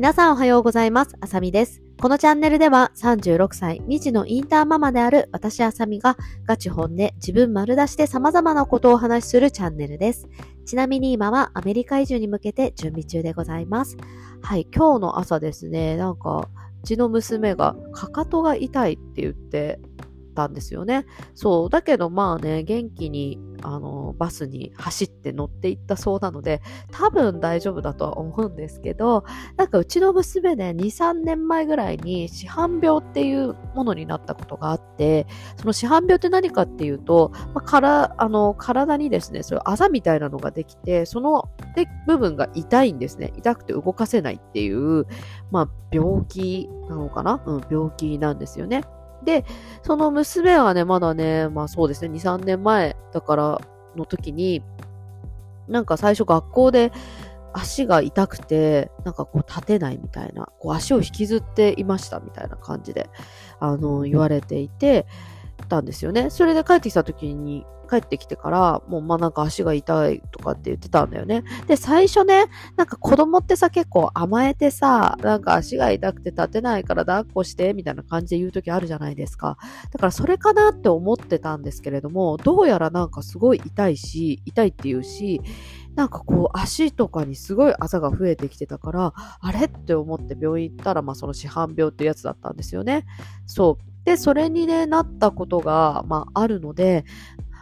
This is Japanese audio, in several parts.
皆さんおはようございます。あさみです。このチャンネルでは36歳、2児のインターママである私あさみがガチ本で自分丸出しで様々なことをお話しするチャンネルです。ちなみに今はアメリカ移住に向けて準備中でございます。はい、今日の朝ですね、なんか、うちの娘がかかとが痛いって言ってたんですよね。そう。だけどまあね、元気にあの、バスに走って乗っていったそうなので、多分大丈夫だとは思うんですけど、なんかうちの娘ね、2、3年前ぐらいに市販病っていうものになったことがあって、その市販病って何かっていうと、まあ、からあの体にですね、そういうあざみたいなのができて、そので部分が痛いんですね。痛くて動かせないっていう、まあ、病気なのかな？うん、病気なんですよね。で、その娘はね、まだね、まあそうですね、2、3年前だからの時に、なんか最初学校で足が痛くて、なんかこう立てないみたいな、こう足を引きずっていましたみたいな感じで、あの、言われていて、たんですよね。それで帰ってきた時に、帰ってきてから、もうまあなんか足が痛いとかって言ってたんだよね。で、最初ね、なんか子供ってさ、結構甘えてさ、なんか足が痛くて立てないから抱っこして、みたいな感じで言う時あるじゃないですか。だからそれかなって思ってたんですけれども、どうやらなんかすごい痛いし、痛いって言うし、なんかこう足とかにすごいあざが増えてきてたから、あれって思って病院行ったら、まあその市販病ってやつだったんですよね。そう。で、それにね、なったことが、まああるので、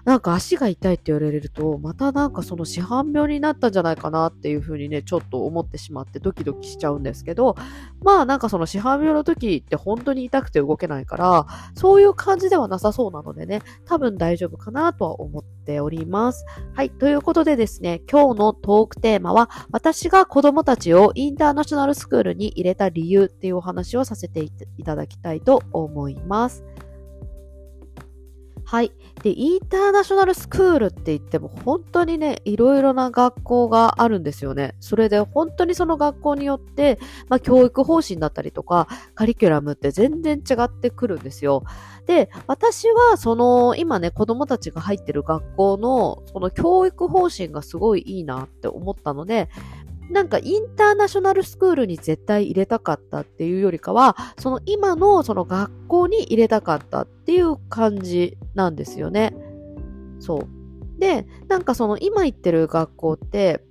なんか足が痛いって言われると、またなんかその市販病になったんじゃないかなっていうふうにね、ちょっと思ってしまってドキドキしちゃうんですけど、まあなんかその市販病の時って本当に痛くて動けないから、そういう感じではなさそうなのでね、多分大丈夫かなとは思っております。はい。ということでですね、今日のトークテーマは、私が子供たちをインターナショナルスクールに入れた理由っていうお話をさせていただきたいと思います。はい。で、インターナショナルスクールって言っても本当にね、いろいろな学校があるんですよね。それで本当にその学校によって、まあ、教育方針だったりとか、カリキュラムって全然違ってくるんですよ。で、私はその、今ね、子供たちが入ってる学校の、その教育方針がすごいいいなって思ったので、なんかインターナショナルスクールに絶対入れたかったっていうよりかは、その今のその学校に入れたかったっていう感じなんですよね。そう。で、なんかその今行ってる学校って、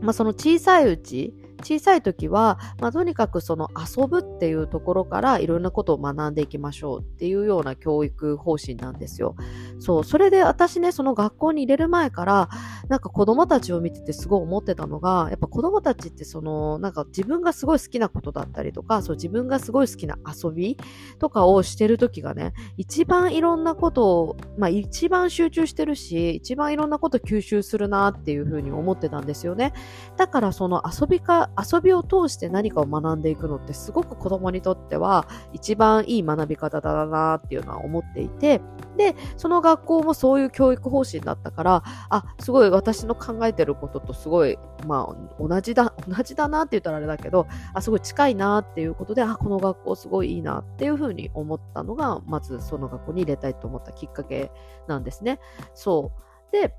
まあその小さいうち、小さい時は、まあ、とにかくその遊ぶっていうところからいろんなことを学んでいきましょうっていうような教育方針なんですよ。そう、それで私ね、その学校に入れる前から、なんか子供たちを見ててすごい思ってたのが、やっぱ子供たちってその、なんか自分がすごい好きなことだったりとか、そう自分がすごい好きな遊びとかをしてる時がね、一番いろんなことを、まあ一番集中してるし、一番いろんなこと吸収するなっていうふうに思ってたんですよね。だからその遊びか、遊びを通して何かを学んでいくのってすごく子供にとっては一番いい学び方だなっていうのは思っていて、で、その学校もそういう教育方針だったから、あ、すごい私の考えてることとすごい、まあ、同じだ、同じだなって言ったらあれだけど、あ、すごい近いなっていうことで、あ、この学校すごいいいなっていうふうに思ったのが、まずその学校に入れたいと思ったきっかけなんですね。そう。で、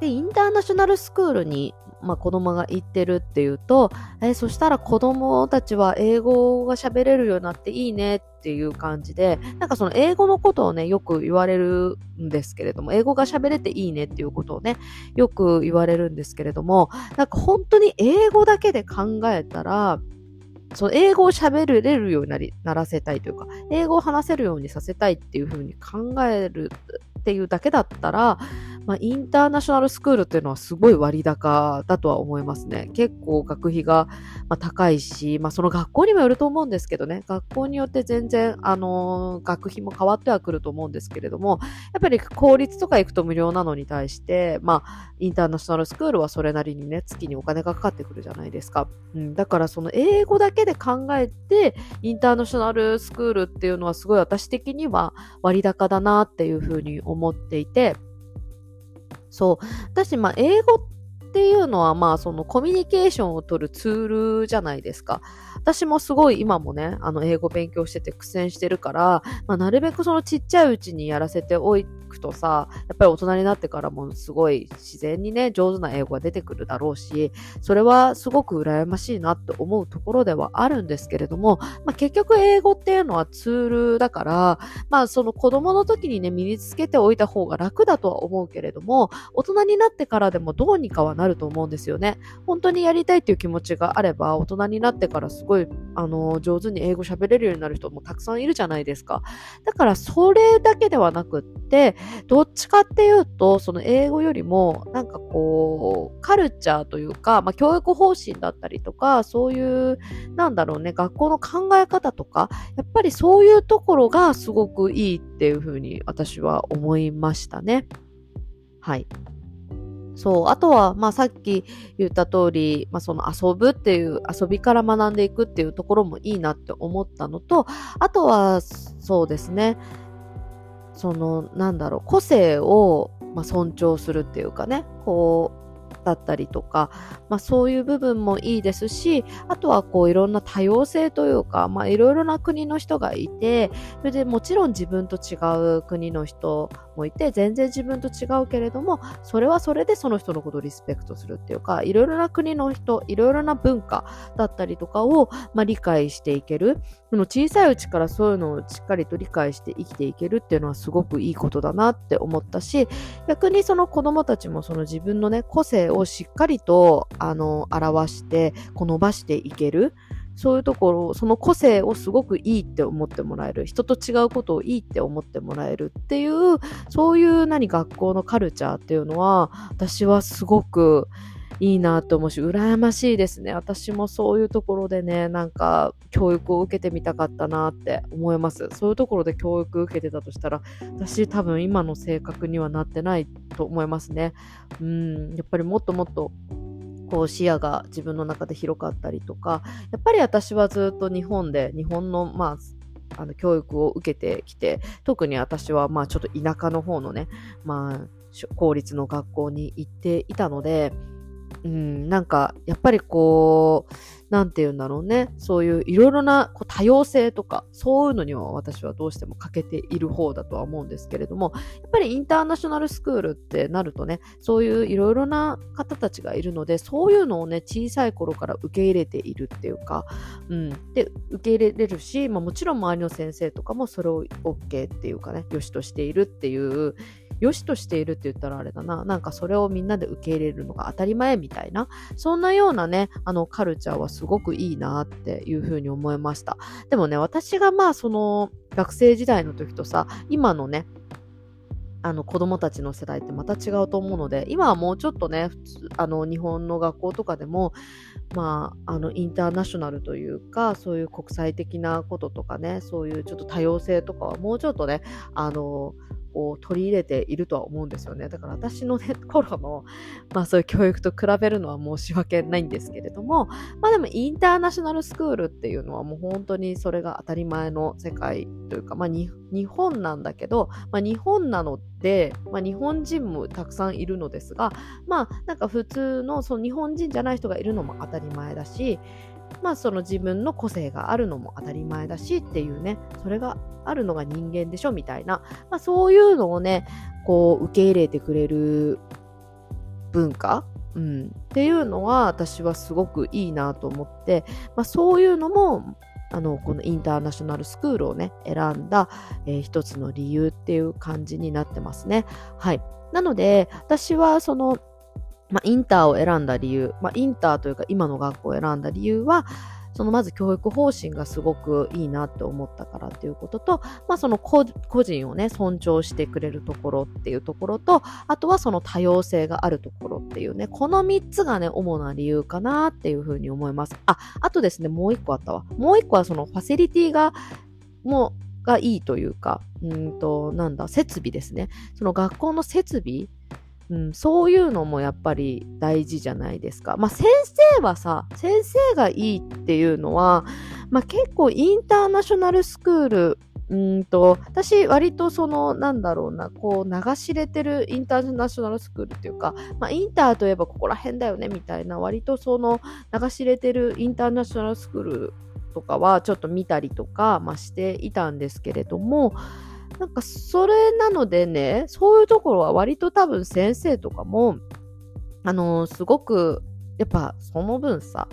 で、インターナショナルスクールにまあ、子供が行ってるっていうと、えそしたら子供たちは英語が喋れるようになっていいねっていう感じで、なんかその英語のことをね、よく言われるんですけれども、英語が喋れていいねっていうことをね、よく言われるんですけれども、なんか本当に英語だけで考えたら、その英語を喋れるようになり、ならせたいというか、英語を話せるようにさせたいっていうふうに考えるっていうだけだったら、まあ、インターナショナルスクールっていうのはすごい割高だとは思いますね。結構学費が、まあ、高いし、まあ、その学校にもよると思うんですけどね、学校によって全然、あの、学費も変わってはくると思うんですけれども、やっぱり公立とか行くと無料なのに対して、まあ、インターナショナルスクールはそれなりにね、月にお金がかかってくるじゃないですか。うん、だからその英語だけで考えて、インターナショナルスクールっていうのはすごい私的には割高だなっていうふうに思っていて、そう。私、まあ、英語っっていうのは、まあ、そのコミュニケーションを取るツールじゃないですか。私もすごい今もね、あの、英語勉強してて苦戦してるから、まあ、なるべくそのちっちゃいうちにやらせておくとさ、やっぱり大人になってからもすごい自然にね、上手な英語が出てくるだろうし、それはすごく羨ましいなって思うところではあるんですけれども、まあ、結局英語っていうのはツールだから、まあ、その子供の時にね、身につけておいた方が楽だとは思うけれども、大人になってからでもどうにかはなると思うんですよね。本当にやりたいっていう気持ちがあれば、大人になってからすごい、あの、上手に英語喋れるようになる人もたくさんいるじゃないですか。だから、それだけではなくって、どっちかっていうと、その英語よりも、なんかこう、カルチャーというか、まあ、教育方針だったりとか、そういう、なんだろうね、学校の考え方とか、やっぱりそういうところがすごくいいっていうふうに私は思いましたね。はい。そう。あとは、まあさっき言った通り、まあその遊ぶっていう、遊びから学んでいくっていうところもいいなって思ったのと、あとは、そうですね。その、なんだろう、個性を、まあ、尊重するっていうかね、こう、だったりとか、まあ、そういう部分もいいですし、あとはこういろんな多様性というか、まあ、いろいろな国の人がいて、それでもちろん自分と違う国の人もいて、全然自分と違うけれども、それはそれでその人のことをリスペクトするっていうか、いろいろな国の人、いろいろな文化だったりとかを、まあ、理解していける。その小さいうちからそういうのをしっかりと理解して生きていけるっていうのはすごくいいことだなって思ったし、逆にその子供たちもその自分のね、個性をしっかりと、あの、表して、こう伸ばしていける。そういうところ、その個性をすごくいいって思ってもらえる。人と違うことをいいって思ってもらえるっていう、そういう何学校のカルチャーっていうのは、私はすごくいいなと思うし、羨ましいですね。私もそういうところでね、なんか教育を受けてみたかったなって思います。そういうところで教育受けてたとしたら、私多分今の性格にはなってないと思いますね。うん、やっぱりもっともっとこう視野が自分の中で広かったりとか、やっぱり私はずっと日本で、日本の、まあ、あの教育を受けてきて、特に私はまあちょっと田舎の方のね、まあ公立の学校に行っていたので、うん、なんか、やっぱりこう、なんて言うんだろうね。そういういろいろなこう多様性とか、そういうのには私はどうしても欠けている方だとは思うんですけれども、やっぱりインターナショナルスクールってなるとね、そういういろいろな方たちがいるので、そういうのをね、小さい頃から受け入れているっていうか、うん。で、受け入れれるし、まあ、もちろん周りの先生とかもそれを OK っていうかね、良しとしているっていう良しとしているって言ったらあれだな。なんかそれをみんなで受け入れるのが当たり前みたいな、そんなようなね、あのカルチャーはすごくいいなっていうふうに思いました。でもね、私がまあその学生時代の時とさ、今のね、あの子供たちの世代ってまた違うと思うので、今はもうちょっとね、普通、あの日本の学校とかでも、まあ、あのインターナショナルというか、そういう国際的なこととかね、そういうちょっと多様性とかはもうちょっとね、あの、を取り入れているとは思うんですよね。だから私のね、頃の、まあそういう教育と比べるのは申し訳ないんですけれども、まあでもインターナショナルスクールっていうのはもう本当にそれが当たり前の世界というか、まあ日本なんだけど、まあ日本なので、まあ日本人もたくさんいるのですが、まあなんか普通のその日本人じゃない人がいるのも当たり前だし、まあその自分の個性があるのも当たり前だしっていうね、それがあるのが人間でしょみたいな、まあそういうのをね、こう受け入れてくれる文化、うん、っていうのは私はすごくいいなと思って、まあそういうのもあのこのインターナショナルスクールをね選んだ、えー、一つの理由っていう感じになってますね。はい。なので私はそのまあ、インターを選んだ理由、まあ、インターというか今の学校を選んだ理由は、そのまず教育方針がすごくいいなって思ったからっていうことと、まあその個人をね、尊重してくれるところっていうところと、あとはその多様性があるところっていうね、この3つがね、主な理由かなっていうふうに思います。あ、あとですね、もう1個あったわ。もう1個はそのファシリティが、もう、がいいというか、うんと、なんだ、設備ですね。その学校の設備うん、そういうのもやっぱり大事じゃないですか。まあ先生はさ、先生がいいっていうのは、まあ、結構インターナショナルスクールうんと、私、割とその、なんだろうな、こう、流し入れてるインターナショナルスクールっていうか、まあ、インターといえばここら辺だよね、みたいな、割とその、流し入れてるインターナショナルスクールとかは、ちょっと見たりとか、まあ、していたんですけれども、なんか、それなのでね、そういうところは割と多分先生とかも、あのー、すごく、やっぱその分さ、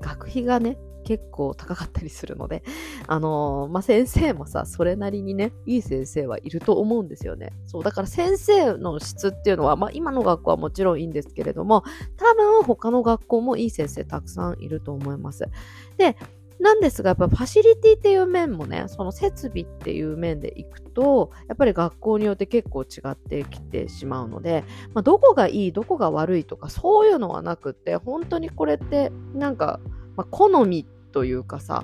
学費がね、結構高かったりするので、あのー、まあ、先生もさ、それなりにね、いい先生はいると思うんですよね。そう、だから先生の質っていうのは、まあ、今の学校はもちろんいいんですけれども、多分他の学校もいい先生たくさんいると思います。で、なんですが、やっぱファシリティっていう面もね、その設備っていう面でいくと、やっぱり学校によって結構違ってきてしまうので、まあ、どこがいい、どこが悪いとか、そういうのはなくって、本当にこれって、なんか、まあ、好みというかさ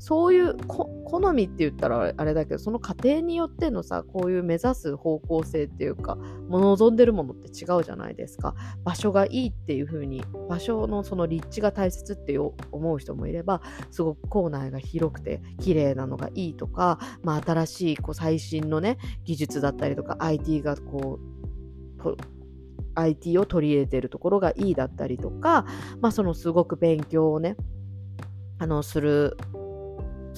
そういう好みって言ったらあれだけどその過程によってのさこういう目指す方向性っていうか望んでるものって違うじゃないですか。場所がいいっていう風に場所のその立地が大切って思う人もいればすごく校内が広くて綺麗なのがいいとか、まあ、新しいこう最新のね技術だったりとか IT がこう IT を取り入れてるところがいいだったりとか、まあ、そのすごく勉強をねあの、する、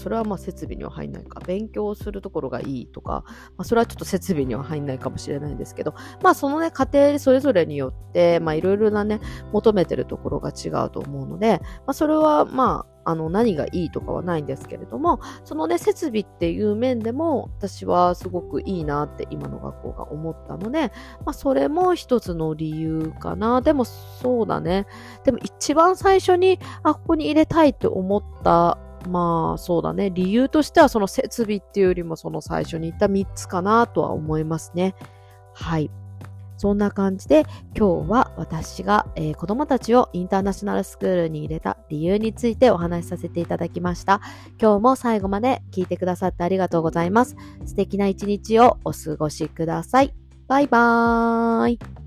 それはまあ設備には入んないか。勉強するところがいいとか、まあそれはちょっと設備には入んないかもしれないんですけど、まあそのね、家庭それぞれによって、まあいろいろなね、求めてるところが違うと思うので、まあそれはまああの何がいいとかはないんですけれどもそのね設備っていう面でも私はすごくいいなって今の学校が思ったので、まあ、それも一つの理由かなでもそうだねでも一番最初にあここに入れたいって思ったまあそうだね理由としてはその設備っていうよりもその最初に言った3つかなとは思いますねはい。そんな感じで今日は私が、えー、子供たちをインターナショナルスクールに入れた理由についてお話しさせていただきました。今日も最後まで聞いてくださってありがとうございます。素敵な一日をお過ごしください。バイバーイ。